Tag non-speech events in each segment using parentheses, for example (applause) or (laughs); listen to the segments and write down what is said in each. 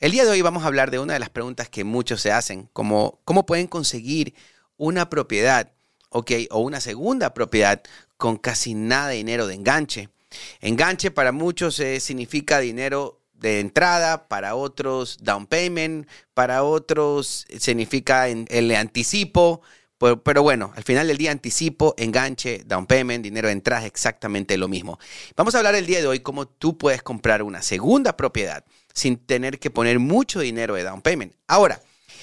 El día de hoy vamos a hablar de una de las preguntas que muchos se hacen, como cómo pueden conseguir una propiedad, ¿ok? O una segunda propiedad con casi nada de dinero de enganche. Enganche para muchos eh, significa dinero de entrada, para otros down payment, para otros significa el anticipo, pero, bueno, al final del día, anticipo, enganche, down payment, dinero de entrada, exactamente lo mismo. Vamos a hablar el día de hoy cómo tú puedes comprar una segunda propiedad sin tener que poner mucho dinero de down payment. Ahora,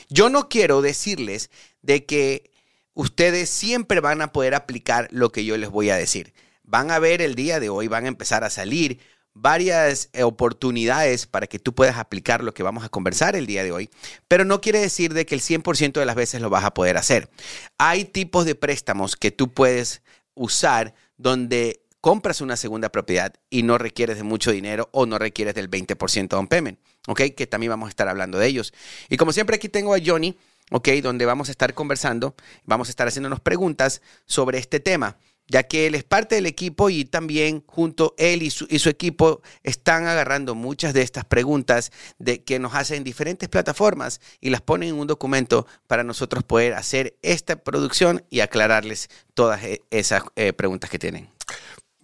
yo no quiero decirles de que ustedes siempre van a poder aplicar lo que yo les voy a decir. Van a ver el día de hoy, van a empezar a salir varias eh, oportunidades para que tú puedas aplicar lo que vamos a conversar el día de hoy, pero no quiere decir de que el 100% de las veces lo vas a poder hacer. Hay tipos de préstamos que tú puedes usar donde compras una segunda propiedad y no requieres de mucho dinero o no requieres del 20% de un payment, ¿ok? Que también vamos a estar hablando de ellos. Y como siempre aquí tengo a Johnny, ¿ok? Donde vamos a estar conversando, vamos a estar haciéndonos preguntas sobre este tema ya que él es parte del equipo y también junto él y su, equipo están agarrando muchas de estas preguntas de, que nos hacen diferentes plataformas y las ponen en un documento para nosotros poder hacer esta producción y aclararles todas e, esas eh, preguntas que tienen.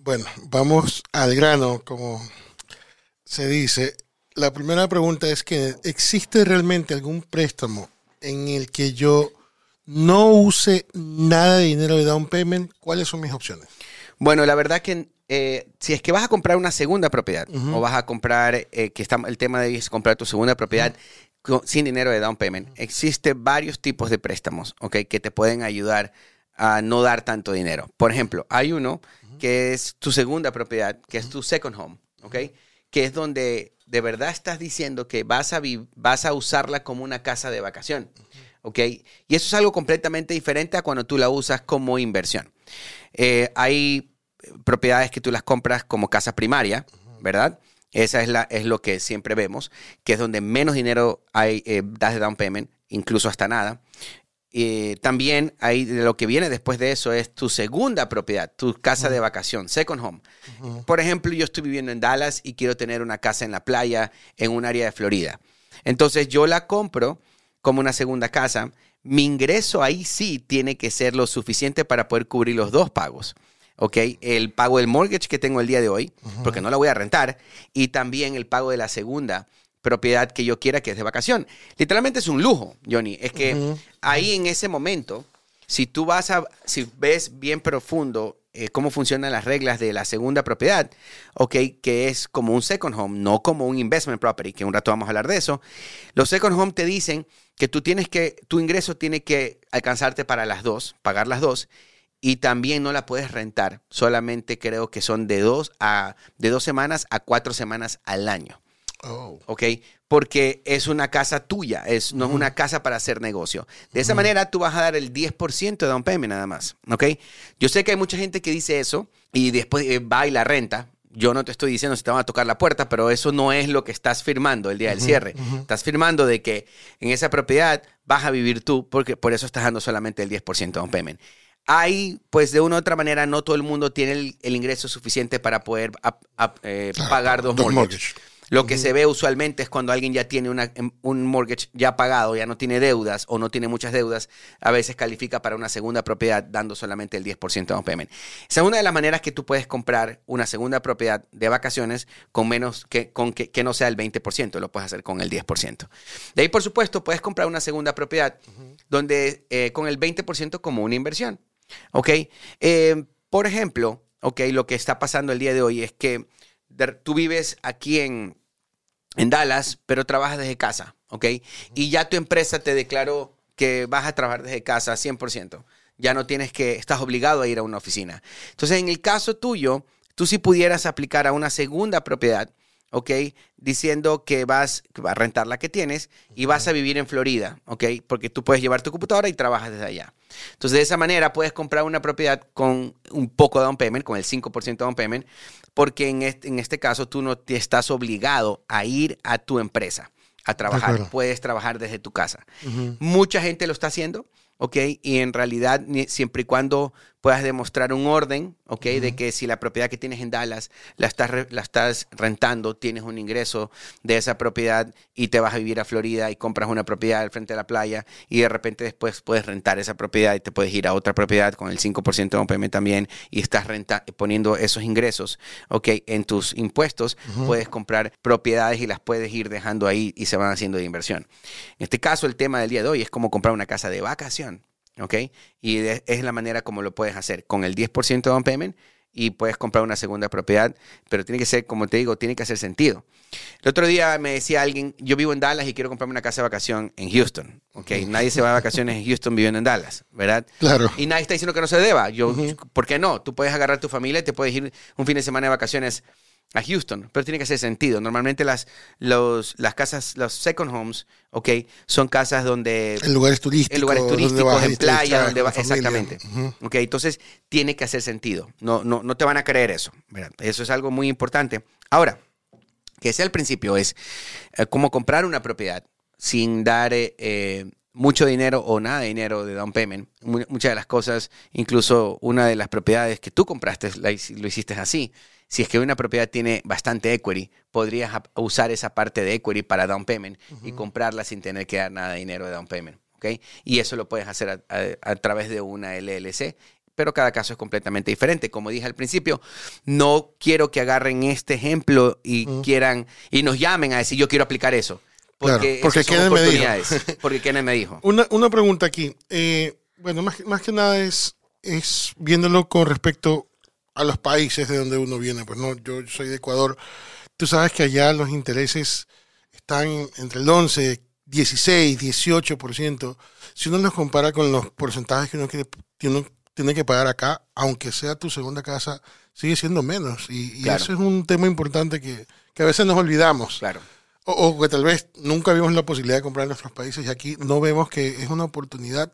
Bueno, vamos al grano, como se dice. La primera pregunta es que ¿existe realmente algún préstamo en el que yo no use nada de dinero de down payment, ¿cuáles son mis opciones? Bueno, la verdad que eh, si es que vas a comprar una segunda propiedad o vas a comprar, eh, que está, el tema de es comprar tu segunda propiedad sin dinero de down payment, existen varios tipos de préstamos, ¿ok? Que te pueden ayudar a no dar tanto dinero. Por ejemplo, hay uno que es tu segunda propiedad, que es tu second home, ¿ok? Que es donde de verdad estás diciendo que vas a, vas a usarla como una casa de vacación. ¿ok? Y eso es algo completamente diferente a cuando tú la usas como inversión. Eh, hay propiedades que tú las compras como casa primaria, ¿verdad? Esa es, la, es lo que siempre vemos, que es donde menos dinero hay, eh, das de down payment, incluso hasta nada. Eh, también hay lo que viene después de eso es tu segunda propiedad, tu casa de vacación, second home. Por ejemplo, yo estoy viviendo en Dallas y quiero tener una casa en la playa en un área de Florida. Entonces yo la compro como una segunda casa, mi ingreso ahí sí tiene que ser lo suficiente para poder cubrir los dos pagos. ¿ok? El pago del mortgage que tengo el día de hoy, porque no la voy a rentar, y también el pago de la segunda propiedad que yo quiera, que es de vacación. Literalmente es un lujo, Johnny. Es que ahí en ese momento, si tú vas a, si ves bien profundo eh, cómo funcionan las reglas de la segunda propiedad, ok, que es como un second home, no como un investment property, que un rato vamos a hablar de eso. Los second home te dicen que tú tienes que, tu ingreso tiene que alcanzarte para las dos, pagar las dos, y también no la puedes rentar. Solamente creo que son de dos a de dos semanas a cuatro semanas al año. Oh. ¿Ok? Porque es una casa tuya, es, no es una casa para hacer negocio. De esa manera tú vas a dar el 10% de down payment nada más. ¿Ok? Yo sé que hay mucha gente que dice eso y después eh, va y la renta. Yo no te estoy diciendo si te van a tocar la puerta, pero eso no es lo que estás firmando el día del cierre. Estás firmando de que en esa propiedad vas a vivir tú, porque por eso estás dando solamente el 10% de down payment hay, pues de una u otra manera, no todo el mundo tiene el, ingreso suficiente para poder eh, pagar dos, mortgages. Lo que se ve usualmente es cuando alguien ya tiene em, un mortgage ya pagado, ya no tiene deudas o no tiene muchas deudas, a veces califica para una segunda propiedad dando solamente el 10% de un payment. Esa es una de las maneras que tú puedes comprar una segunda propiedad de vacaciones con menos que, con que, no sea el 20%, lo puedes hacer con el 10%. De ahí, por supuesto, puedes comprar una segunda propiedad donde eh, con el 20% como una inversión. ¿Ok? Eh, por ejemplo, ok, lo que está pasando el día de hoy es que tú vives aquí en, en Dallas, pero trabajas desde casa, ¿ok? Y ya tu empresa te declaró que vas a trabajar desde casa 100%. Ya no tienes que, estás obligado a ir a una oficina. Entonces, en el caso tuyo, tú si pudieras aplicar a una segunda propiedad, ¿ok? Diciendo que vas, a rentar la que tienes y vas a vivir en Florida, ¿ok? Porque tú puedes llevar tu computadora y trabajas desde allá. Entonces, de esa manera puedes comprar una propiedad con un poco de down payment, con el 5% de down payment, porque en este, en este caso tú no te estás obligado a ir a tu empresa a trabajar. Puedes trabajar desde tu casa. Mucha gente lo está haciendo. ¿ok? Y en realidad, siempre y cuando puedas demostrar un orden, ¿ok? De que si la propiedad que tienes en Dallas la estás, la estás rentando, tienes un ingreso de esa propiedad y te vas a vivir a Florida y compras una propiedad al frente de la playa y de repente después puedes rentar esa propiedad y te puedes ir a otra propiedad con el 5% de OPM también y estás renta poniendo esos ingresos, ¿ok? En tus impuestos, puedes comprar propiedades y las puedes ir dejando ahí y se van haciendo de inversión. En este caso, el tema del día de hoy es como comprar una casa de vacación. ¿Ok? Y es la manera como lo puedes hacer, con el 10% de down payment y puedes comprar una segunda propiedad, pero tiene que ser, como te digo, tiene que hacer sentido. El otro día me decía alguien, yo vivo en Dallas y quiero comprarme una casa de vacación en Houston, ¿ok? Nadie se va de vacaciones en Houston viviendo en Dallas, ¿verdad? Claro. Y nadie está diciendo que no se deba. Yo, ¿por qué no? Tú puedes agarrar tu familia y te puedes ir un fin de semana de vacaciones a Houston, pero tiene que hacer sentido. Normalmente las, los, las casas, los second homes, ok, son casas donde... En lugares turísticos. En lugares turísticos, en playa, donde va, exactamente. Ok, entonces tiene que hacer sentido. No, no, no te van a creer eso. Eso es algo muy importante. Ahora, que sea el principio es eh, como comprar una propiedad sin dar... Eh, eh, mucho dinero o nada de dinero de down payment. Muchas de las cosas, incluso una de las propiedades que tú compraste, lo hiciste así si es que una propiedad tiene bastante equity, podrías usar esa parte de equity para down payment y comprarla sin tener que dar nada de dinero de down payment. ¿okay? Y eso lo puedes hacer a, través de una LLC pero cada caso es completamente diferente. Como dije al principio, no quiero que agarren este ejemplo y quieran y nos llamen a decir yo quiero aplicar eso. Porque, porque Kenneth me dijo. (laughs) porque Kenneth me dijo. Una, una pregunta aquí. Eh, bueno, más, más, que nada es, es viéndolo con respecto a los países de donde uno viene. Pues no, yo soy de Ecuador. Tú sabes que allá los intereses están entre el 11, 16, 18%. Si uno los compara con los porcentajes que uno, quiere, tiene que pagar acá, aunque sea tu segunda casa, sigue siendo menos. Y, eso es un tema importante que, a veces nos olvidamos. Claro. O, o, que tal vez nunca vimos la posibilidad de comprar en nuestros países y aquí no vemos que es una oportunidad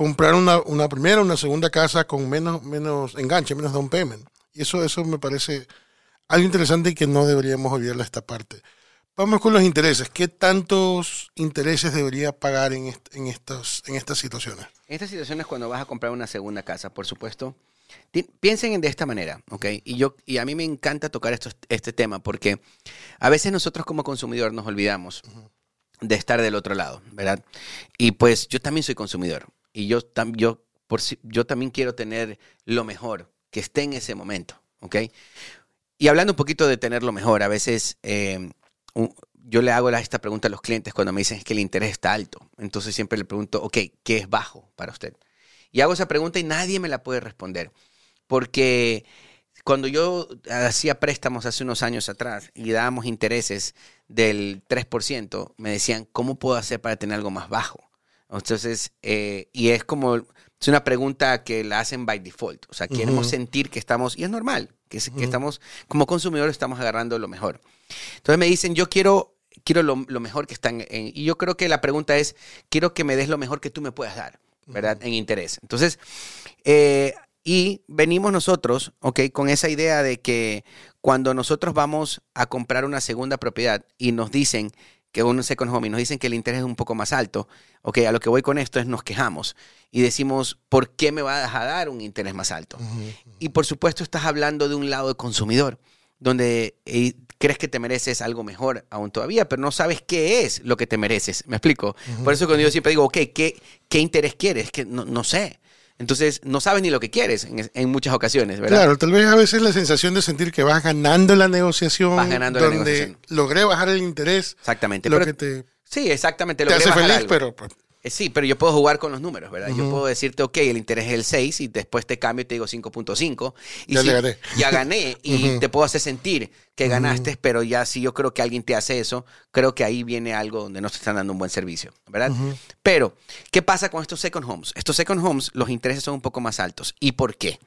comprar una, una primera, una segunda casa con menos, menos enganche, menos down payment. Y eso, eso me parece algo interesante y que no deberíamos olvidar esta parte. Vamos con los intereses. ¿Qué tantos intereses debería pagar en, en, estos, en estas situaciones? En estas situaciones cuando vas a comprar una segunda casa, por supuesto, piensen de esta manera, ¿ok? Y, yo, y a mí me encanta tocar esto, este tema porque a veces nosotros como consumidor nos olvidamos de estar del otro lado, ¿verdad? Y pues yo también soy consumidor y yo, yo, por, yo también quiero tener lo mejor, que esté en ese momento. Y hablando un poquito de tener lo mejor, a veces em, yo le hago esta pregunta a los clientes cuando me dicen que el interés está alto. Entonces siempre le pregunto, ok, ¿qué es bajo para usted? Y hago esa pregunta y nadie me la puede responder. Porque cuando yo hacía préstamos hace unos años atrás y dábamos intereses del 3%, me decían, ¿cómo puedo hacer para tener algo más bajo? Entonces, eh, y es como, es una pregunta que la hacen by default. O sea, queremos sentir que estamos, y es normal, que, estamos, como consumidores estamos agarrando lo mejor. Entonces me dicen, yo quiero, quiero lo, mejor que están, en, y yo creo que la pregunta es, quiero que me des lo mejor que tú me puedas dar, ¿verdad? En interés. Entonces, eh, y venimos nosotros, ¿ok? Con esa idea de que cuando nosotros vamos a comprar una segunda propiedad y nos dicen que un second home y nos dicen que el interés es un poco más alto, ok, a lo que voy con esto es nos quejamos y decimos, ¿por qué me vas a dar un interés más alto? Y por supuesto estás hablando de un lado de consumidor, donde eh, crees que te mereces algo mejor aún todavía, pero no sabes qué es lo que te mereces. ¿Me explico? Por eso cuando yo siempre digo, ok, ¿qué, qué interés quieres? Que no, no sé. Entonces, no sabes ni lo que quieres en, muchas ocasiones, ¿verdad? Claro, tal vez a veces la sensación de sentir que vas ganando la negociación. Vas ganando donde la negociación. Logré bajar el interés. Exactamente. Lo que te, sí, exactamente. Te hace feliz, pero pues, sí, pero yo puedo jugar con los números, ¿verdad? Yo puedo decirte, ok, el interés es el 6 y después te cambio y te digo 5.5. Ya le gané. Ya gané (laughs) y te puedo hacer sentir que ganaste, pero ya si yo creo que alguien te hace eso, creo que ahí viene algo donde no te están dando un buen servicio, ¿verdad? Pero, ¿qué pasa con estos second homes? Estos second homes, los intereses son un poco más altos. ¿Y por qué?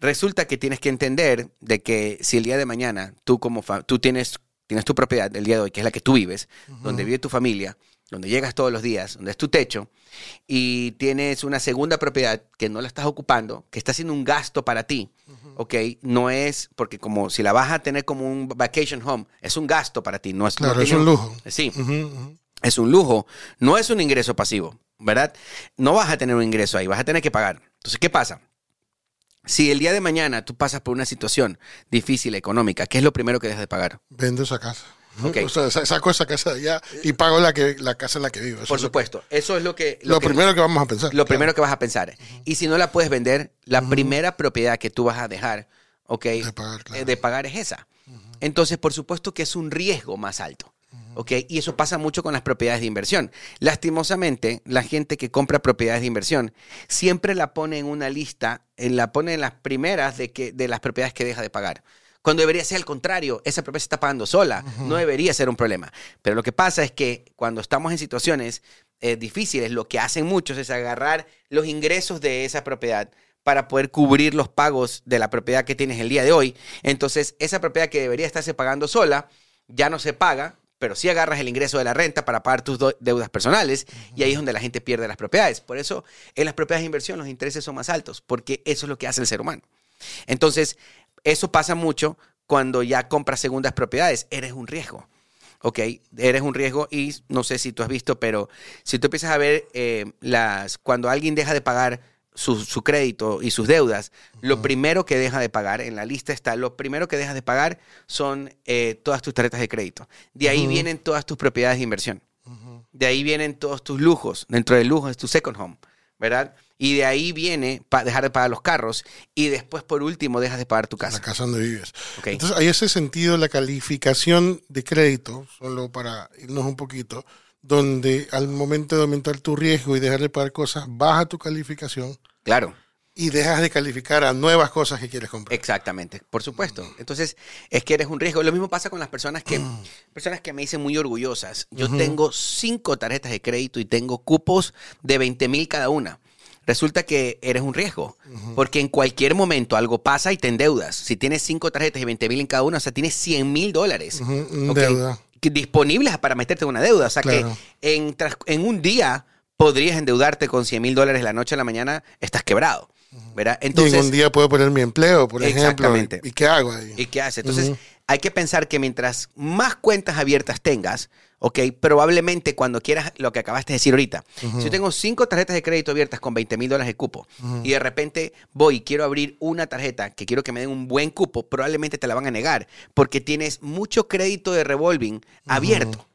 Resulta que tienes que entender de que si el día de mañana tú como tú tienes, tienes tu propiedad el día de hoy, que es la que tú vives, donde vive tu familia, donde llegas todos los días, donde es tu techo, y tienes una segunda propiedad que no la estás ocupando, que está haciendo un gasto para ti, ¿ok? No es, porque como si la vas a tener como un vacation home, es un gasto para ti, no es... Claro, es un lujo. Sí. Es un lujo, no es un ingreso pasivo. ¿verdad? No vas a tener un ingreso ahí, vas a tener que pagar. Entonces, ¿qué pasa? Si el día de mañana tú pasas por una situación difícil económica, ¿qué es lo primero que dejas de pagar? Vendo esa casa. Ok. O sea, saco esa casa de allá y pago la, que, la casa en la que vivo. Eso Por supuesto, eso es lo que... Lo, que- primero que vamos a pensar. Lo claro. primero que vas a pensar. Y si no la puedes vender, la primera propiedad que tú vas a dejar, ¿ok? De pagar, claro. eh, de pagar es esa. Entonces, por supuesto que es un riesgo más alto. ¿ok? Y eso pasa mucho con las propiedades de inversión. Lastimosamente, la gente que compra propiedades de inversión siempre la pone en una lista, en la pone en las primeras de, que, de las propiedades que deja de pagar. Cuando debería ser al contrario, esa propiedad se está pagando sola, no debería ser un problema. Pero lo que pasa es que cuando estamos en situaciones eh, difíciles, lo que hacen muchos es agarrar los ingresos de esa propiedad para poder cubrir los pagos de la propiedad que tienes el día de hoy. Entonces, esa propiedad que debería estarse pagando sola, ya no se paga, pero sí agarras el ingreso de la renta para pagar tus deudas personales y ahí es donde la gente pierde las propiedades. Por eso, en las propiedades de inversión los intereses son más altos, porque eso es lo que hace el ser humano. Entonces, eso pasa mucho cuando ya compras segundas propiedades. Eres un riesgo. ¿Ok? Eres un riesgo y no sé si tú has visto, pero si tú empiezas a ver eh, las, cuando alguien deja de pagar su, su crédito y sus deudas, lo primero que deja de pagar, en la lista está, lo primero que dejas de pagar son eh, todas tus tarjetas de crédito. De ahí vienen todas tus propiedades de inversión. De ahí vienen todos tus lujos. Dentro del lujo es tu second home, ¿verdad? Y de ahí viene pa- dejar de pagar los carros y después, por último, dejas de pagar tu La casa. casa donde vives. Entonces, hay ese sentido, la calificación de crédito, solo para irnos un poquito, donde al momento de aumentar tu riesgo y dejar de pagar cosas, baja tu calificación Claro. Y dejas de calificar a nuevas cosas que quieres comprar. Exactamente, por supuesto. Entonces, es que eres un riesgo. Lo mismo pasa con las personas que, personas que me dicen muy orgullosas. Yo tengo cinco tarjetas de crédito y tengo cupos de 20 mil cada una. Resulta que eres un riesgo, porque en cualquier momento algo pasa y te endeudas. Si tienes cinco tarjetas y 20 mil en cada una, o sea, tienes 100 mil dólares disponibles para meterte en una deuda. O sea, Claro. que en, en un día podrías endeudarte con 100 mil dólares la noche a la mañana, estás quebrado. ¿Verdad? y en Entonces, un día puedo poner mi empleo, por ejemplo. Exactamente. ¿Y, qué hago ahí? ¿Y qué hace? Entonces, hay que pensar que mientras más cuentas abiertas tengas, ¿ok? Probablemente cuando quieras lo que acabaste de decir ahorita. Si yo tengo cinco tarjetas de crédito abiertas con 20 mil dólares de cupo y de repente voy y quiero abrir una tarjeta que quiero que me den un buen cupo, probablemente te la van a negar porque tienes mucho crédito de revolving abierto.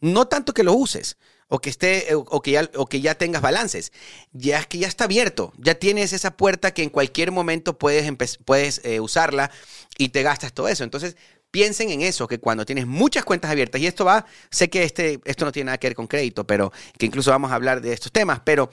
No tanto que lo uses. O que esté, o o que ya, o que ya tengas balances. Ya es que ya está abierto. Ya tienes esa puerta que en cualquier momento puedes, puedes eh, usarla y te gastas todo eso. Entonces, piensen en eso, que cuando tienes muchas cuentas abiertas, y esto va, sé que este, esto no tiene nada que ver con crédito, pero que incluso vamos a hablar de estos temas, pero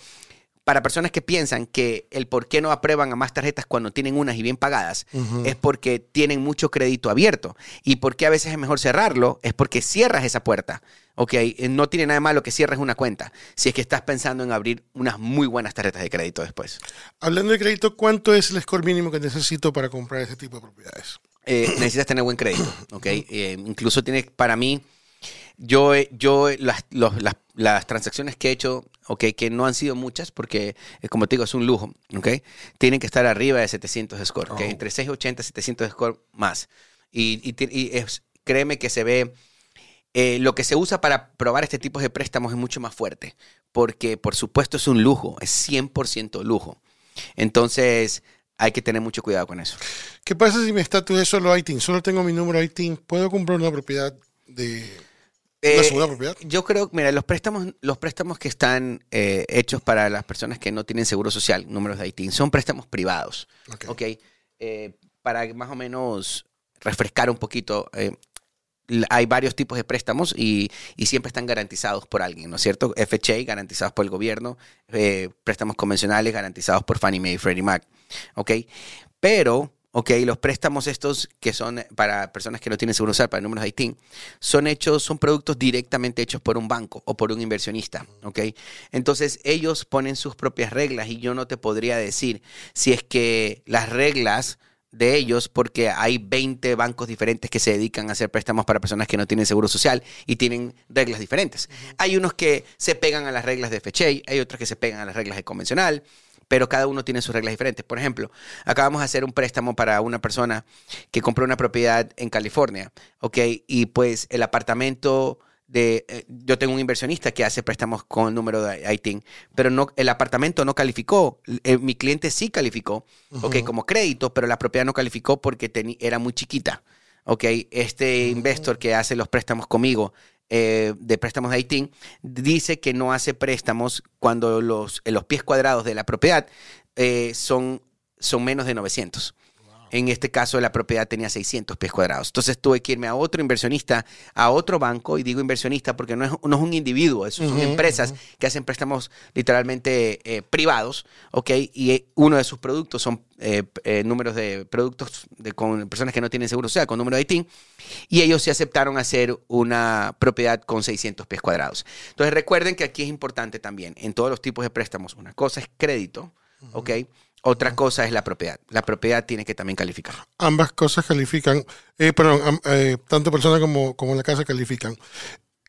para personas que piensan que el por qué no aprueban a más tarjetas cuando tienen unas y bien pagadas es porque tienen mucho crédito abierto. Y por qué a veces es mejor cerrarlo es porque cierras esa puerta. Ok, Eh, no tiene nada de malo que cierres una cuenta si es que estás pensando en abrir unas muy buenas tarjetas de crédito después. Hablando de crédito, ¿cuánto es el score mínimo que necesito para comprar ese tipo de propiedades? Eh, (clears throat) necesitas tener buen crédito, ¿ok? Eh, incluso tiene, para mí, yo, yo las, los- las, las transacciones que he hecho, ¿ok? Que no han sido muchas porque, como te digo, es un lujo, ¿ok? Tienen que estar arriba de 700 de score, ¿ok? Oh. Entre 680 y 700 de score más. Y, y y es- créeme que se ve... eh, lo que se usa para probar este tipo de préstamos es mucho más fuerte, porque por supuesto es un lujo, es 100% lujo. Entonces hay que tener mucho cuidado con eso. ¿Qué pasa si mi estatus es solo ITIN? Solo tengo mi número ITIN. ¿Puedo comprar una propiedad de... Eh, ¿Una segunda propiedad? Yo creo, mira, los préstamos, los préstamos que están eh, hechos para las personas que no tienen seguro social, números de ITIN, son préstamos privados. Ok. ¿ok? Eh, para más o menos refrescar un poquito, eh, hay varios tipos de préstamos y, siempre están garantizados por alguien, ¿no es cierto? FHA, garantizados por el gobierno, eh, préstamos convencionales garantizados por Fannie Mae y Freddie Mac, ¿ok? Pero, ok, los préstamos estos que son para personas que no tienen seguro social, para números de ITIN, son hechos, son productos directamente hechos por un banco o por un inversionista, ¿ok? Entonces ellos ponen sus propias reglas y yo no te podría decir si es que las reglas de ellos, porque hay 20 bancos diferentes que se dedican a hacer préstamos para personas que no tienen seguro social y tienen reglas diferentes. Hay unos que se pegan a las reglas de FHA, hay otros que se pegan a las reglas de convencional, pero cada uno tiene sus reglas diferentes. Por ejemplo, acabamos de hacer un préstamo para una persona que compró una propiedad en California, ¿ok? Y pues el apartamento de, eh, yo tengo un inversionista que hace préstamos con el número de ITIN, pero no, el apartamento no calificó. Eh, mi cliente sí calificó, ok, como crédito, pero la propiedad no calificó porque era muy chiquita. Ok, este investor que hace los préstamos conmigo eh, de préstamos de ITIN dice que no hace préstamos cuando los, los pies cuadrados de la propiedad son, son menos de 900. En este caso, la propiedad tenía 600 pies cuadrados. Entonces tuve que irme a otro inversionista, a otro banco, y digo inversionista porque no es, no es un individuo, son empresas que hacen préstamos literalmente eh, privados, ¿ok? Y eh, uno de sus productos son eh, números de productos de, con personas que no tienen seguro, o sea, con número de ITIN, y ellos se aceptaron hacer una propiedad con 600 pies cuadrados. Entonces recuerden que aquí es importante también, en todos los tipos de préstamos, una cosa es crédito, ¿ok? Otra cosa es la propiedad. La propiedad tiene que también calificar. Ambas cosas califican, eh, perdón, eh, tanto persona como, como la casa califican.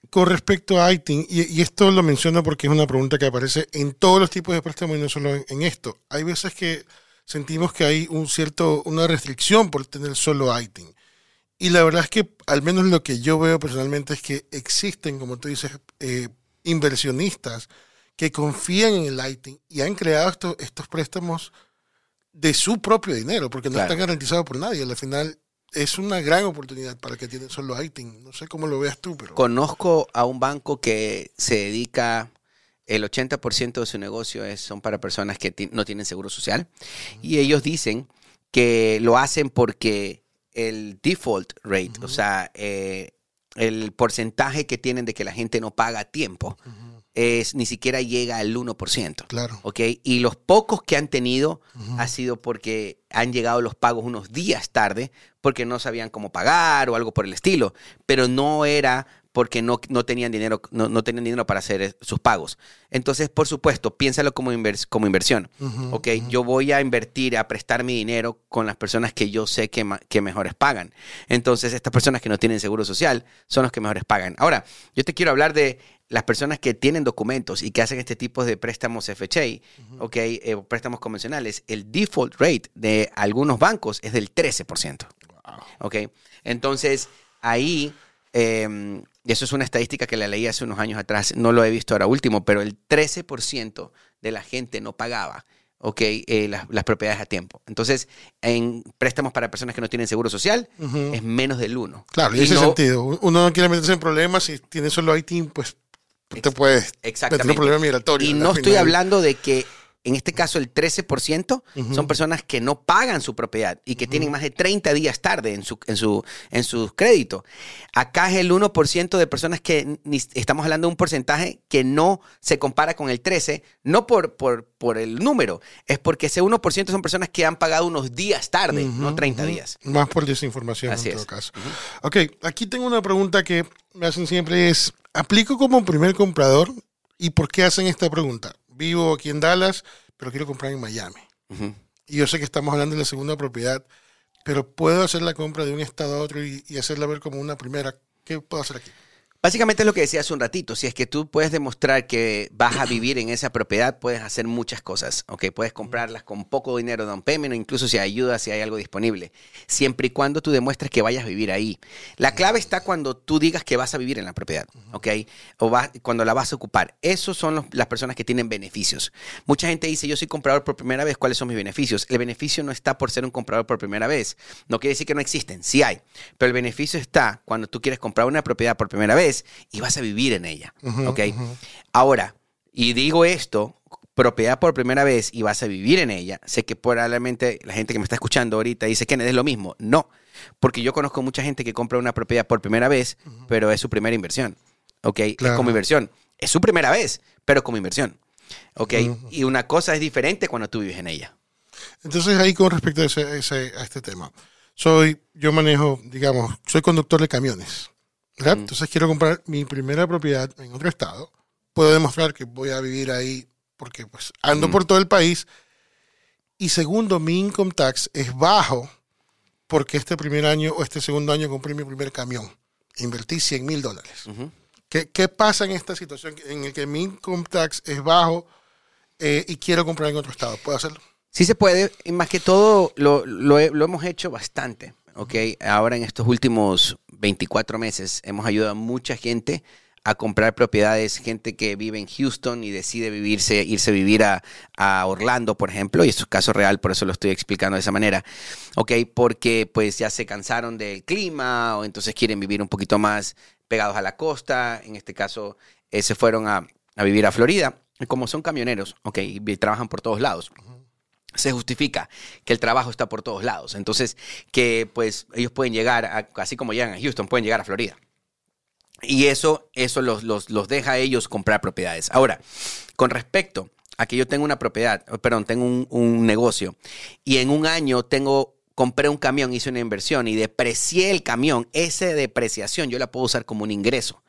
Con respecto a ITIN, y, esto lo menciono porque es una pregunta que aparece en todos los tipos de préstamos y no solo en, esto. Hay veces que sentimos que hay un cierto, una restricción por tener solo ITIN. Y la verdad es que al menos lo que yo veo personalmente es que existen, como tú dices, eh, inversionistas que confían en el ITIN y han creado estos, estos préstamos de su propio dinero, porque no están garantizados por nadie. Al final es una gran oportunidad para que tienen solo ITIN. No sé cómo lo veas tú, pero... Conozco a un banco que se dedica, el 80% de su negocio es, son para personas que no tienen seguro social. Y ellos dicen que lo hacen porque el default rate, o sea, eh, el porcentaje que tienen de que la gente no paga a tiempo, es, ni siquiera llega al 1%. Claro. ¿Ok? Y los pocos que han tenido ha sido porque han llegado los pagos unos días tarde porque no sabían cómo pagar o algo por el estilo. Pero no era porque no, no tenían dinero, no, tenían dinero para hacer sus pagos. Entonces, por supuesto, piénsalo como, como inversión. ¿ok? Yo voy a invertir, a prestar mi dinero con las personas que yo sé que, que mejores pagan. Entonces, estas personas que no tienen seguro social son los que mejores pagan. Ahora, yo te quiero hablar de las personas que tienen documentos y que hacen este tipo de préstamos FHA, ¿ok? Eh, préstamos convencionales, el default rate de algunos bancos es del 13%. ¿Ok? Entonces, ahí eh, y eso es una estadística que la leí hace unos años atrás, no lo he visto ahora último, pero el 13% de la gente no pagaba okay, eh, las, propiedades a tiempo. Entonces, en préstamos para personas que no tienen seguro social, es menos del 1. Claro, y en ese sentido. Uno no quiere meterse en problemas, si tiene solo ITIN, pues te puedes meter un problema migratorio. Y no estoy hablando de que en este caso el 13% son personas que no pagan su propiedad y que tienen más de 30 días tarde en su, en su, en sus créditos. Acá es el 1% de personas que estamos hablando de un porcentaje que no se compara con el 13, no por, por, por el número, es porque ese 1% son personas que han pagado unos días tarde, no 30 días. Más por desinformación en todo caso. Ok, aquí tengo una pregunta que me hacen siempre es, ¿aplico como primer comprador? ¿Y por qué hacen esta pregunta? Vivo aquí en Dallas, pero quiero comprar en Miami. Y yo sé que estamos hablando de la segunda propiedad, pero puedo hacer la compra de un estado a otro y, y hacerla ver como una primera. ¿Qué puedo hacer aquí? Básicamente es lo que decía hace un ratito. Si es que tú puedes demostrar que vas a vivir en esa propiedad, puedes hacer muchas cosas. ¿ok? Puedes comprarlas con poco dinero de un payment o incluso si ayuda, si hay algo disponible. Siempre y cuando tú demuestres que vayas a vivir ahí. La clave está cuando tú digas que vas a vivir en la propiedad. ¿ok? O cuando la vas a ocupar. Esos son las personas que tienen beneficios. Mucha gente dice, yo soy comprador por primera vez, ¿cuáles son mis beneficios? El beneficio no está por ser un comprador por primera vez. No quiere decir que no existen, sí hay. Pero el beneficio está cuando tú quieres comprar una propiedad por primera vez y vas a vivir en ella. ¿Ok? Ahora, y digo esto, propiedad por primera vez y vas a vivir en ella. Sé que probablemente la gente que me está escuchando ahorita dice que es lo mismo. No, porque yo conozco mucha gente que compra una propiedad por primera vez, pero es su primera inversión. ¿Ok? Es como inversión. Es su primera vez, pero como inversión. ¿Ok? Y una cosa es diferente cuando tú vives en ella. Entonces ahí con respecto a, a este tema. Soy, yo manejo, digamos, soy conductor de camiones. Entonces quiero comprar mi primera propiedad en otro estado. Puedo demostrar que voy a vivir ahí porque pues ando por todo el país. Y segundo, mi income tax es bajo porque este primer año o este segundo año compré mi primer camión. Invertí 100 mil dólares. ¿Qué, pasa en esta situación en el que mi income tax es bajo eh, y quiero comprar en otro estado? ¿Puedo hacerlo? Sí se puede. Y más que todo, lo, lo hemos hecho bastante. ¿Ok? Ahora en estos últimos 24 meses hemos ayudado a mucha gente a comprar propiedades, gente que vive en Houston y decide vivirse, irse a vivir a, a Orlando, por ejemplo, y esto es caso real, por eso lo estoy explicando de esa manera, ¿ok? Porque pues ya se cansaron del clima o entonces quieren vivir un poquito más pegados a la costa, en este caso eh, se fueron a, a vivir a Florida, como son camioneros, ¿ok? Y trabajan por todos lados se justifica que el trabajo está por todos lados. Entonces, que pues ellos pueden llegar, a, así como llegan a Houston, pueden llegar a Florida. Y eso, eso los, los, los deja a ellos comprar propiedades. Ahora, con respecto a que yo tengo una propiedad, perdón, tengo un, un negocio y en un año tengo compré un camión, hice una inversión y deprecié el camión, esa depreciación yo la puedo usar como un ingreso.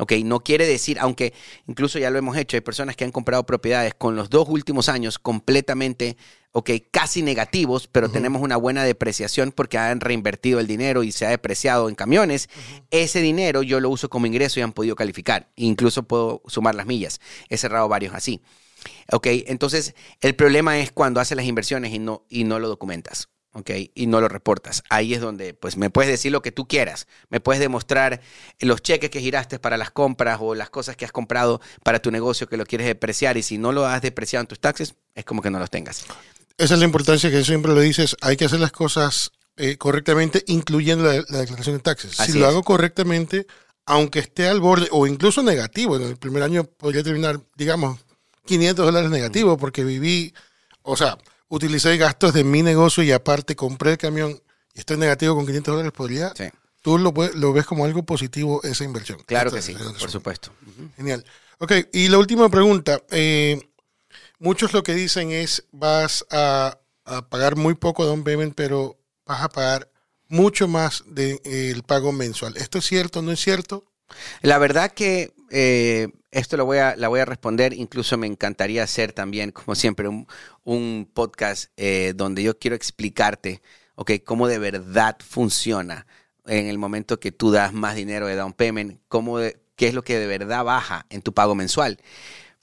¿Ok? No quiere decir, aunque incluso ya lo hemos hecho, hay personas que han comprado propiedades con los dos últimos años completamente, ok, casi negativos, pero tenemos una buena depreciación porque han reinvertido el dinero y se ha depreciado en camiones. Ese dinero yo lo uso como ingreso y han podido calificar. Incluso puedo sumar las millas. He cerrado varios así. Ok, entonces el problema es cuando haces las inversiones y no, y no lo documentas. ¿Ok? Y no lo reportas. Ahí es donde, pues, me puedes decir lo que tú quieras. Me puedes demostrar los cheques que giraste para las compras o las cosas que has comprado para tu negocio que lo quieres depreciar y si no lo has depreciado en tus taxes, es como que no los tengas. Esa es la importancia que siempre lo dices. Hay que hacer las cosas eh, correctamente, incluyendo la, declaración de taxes. si lo hago correctamente, aunque esté al borde o incluso negativo, en el primer año podría terminar, digamos, 500 dólares negativo porque viví, o sea, utilicé gastos de mi negocio y aparte compré el camión y estoy negativo con 500 dólares, podría... Sí. ¿Tú lo, lo, ves como algo positivo esa inversión? Claro que sí, por supuesto. Genial. Ok, y la última pregunta. Eh, muchos lo que dicen es, vas a, pagar muy poco de un payment, pero vas a pagar mucho más del de, pago mensual. ¿Esto es cierto? ¿No es cierto? La verdad que eh, esto lo voy a, la voy a responder. Incluso me encantaría hacer también, como siempre, un, podcast eh, donde yo quiero explicarte, cómo de verdad funciona en el momento que tú das más dinero de down payment, cómo qué es lo que de verdad baja en tu pago mensual.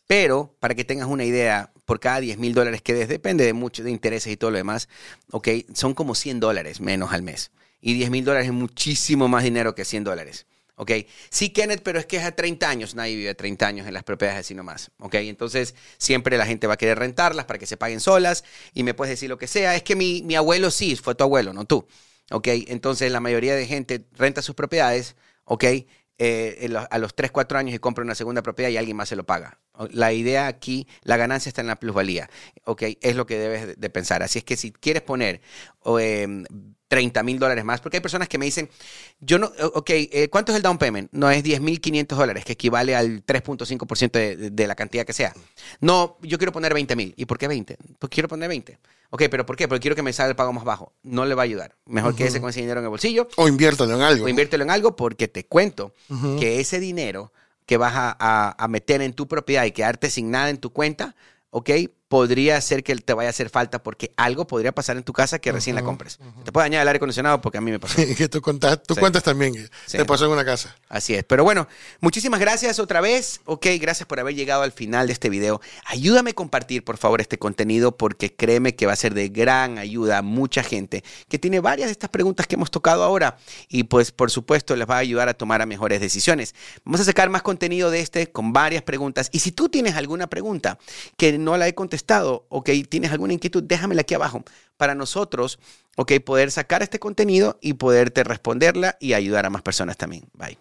Pero para que tengas una idea, por cada 10 mil dólares que des, depende de mucho de intereses y todo lo demás, ok, son como 100 dólares menos al mes. Y 10 mil dólares es muchísimo más dinero que 100 dólares. ¿Ok? Sí, Kenneth, pero es que es a 30 años, nadie vive a 30 años en las propiedades así nomás, ¿ok? Entonces, siempre la gente va a querer rentarlas para que se paguen solas y me puedes decir lo que sea. Es que mi, mi abuelo sí, fue tu abuelo, no tú, ¿ok? Entonces, la mayoría de gente renta sus propiedades, ¿ok? Eh, a los 3, 4 años y compra una segunda propiedad y alguien más se lo paga. La idea aquí, la ganancia está en la plusvalía, ¿ok? Es lo que debes de pensar. Así es que si quieres poner 30 em, mil dólares más, porque hay personas que me dicen, yo no, ok, eh, ¿cuánto es el down payment? No, es 10 mil 500 dólares, que equivale al 3.5% de, de la cantidad que sea. No, yo quiero poner 20 mil. ¿Y por qué 20? Pues quiero poner 20. Ok, pero ¿por qué? Porque quiero que me salga el pago más bajo. No le va a ayudar. Mejor que ese con ese dinero en el bolsillo. O inviértelo en algo. O inviértelo en algo porque te cuento que ese dinero que vas a, a, meter en tu propiedad y quedarte sin nada en tu cuenta, ¿ok? Podría ser que te vaya a hacer falta porque algo podría pasar en tu casa que recién la compres. Te puede dañar el aire acondicionado porque a mí me pasó. (laughs) que tú, cuentas, tú cuentas también que te pasó en una casa. Así es. Pero bueno, muchísimas gracias otra vez. Ok, gracias por haber llegado al final de este video. Ayúdame a compartir, por favor, este contenido porque créeme que va a ser de gran ayuda a mucha gente que tiene varias de estas preguntas que hemos tocado ahora y pues por supuesto les va a ayudar a tomar a mejores decisiones. Vamos a sacar más contenido de este con varias preguntas y si tú tienes alguna pregunta que no la he contestado, estado, ok, tienes alguna inquietud, déjamela aquí abajo para nosotros, ok, poder sacar este contenido y poderte responderla y ayudar a más personas también. Bye.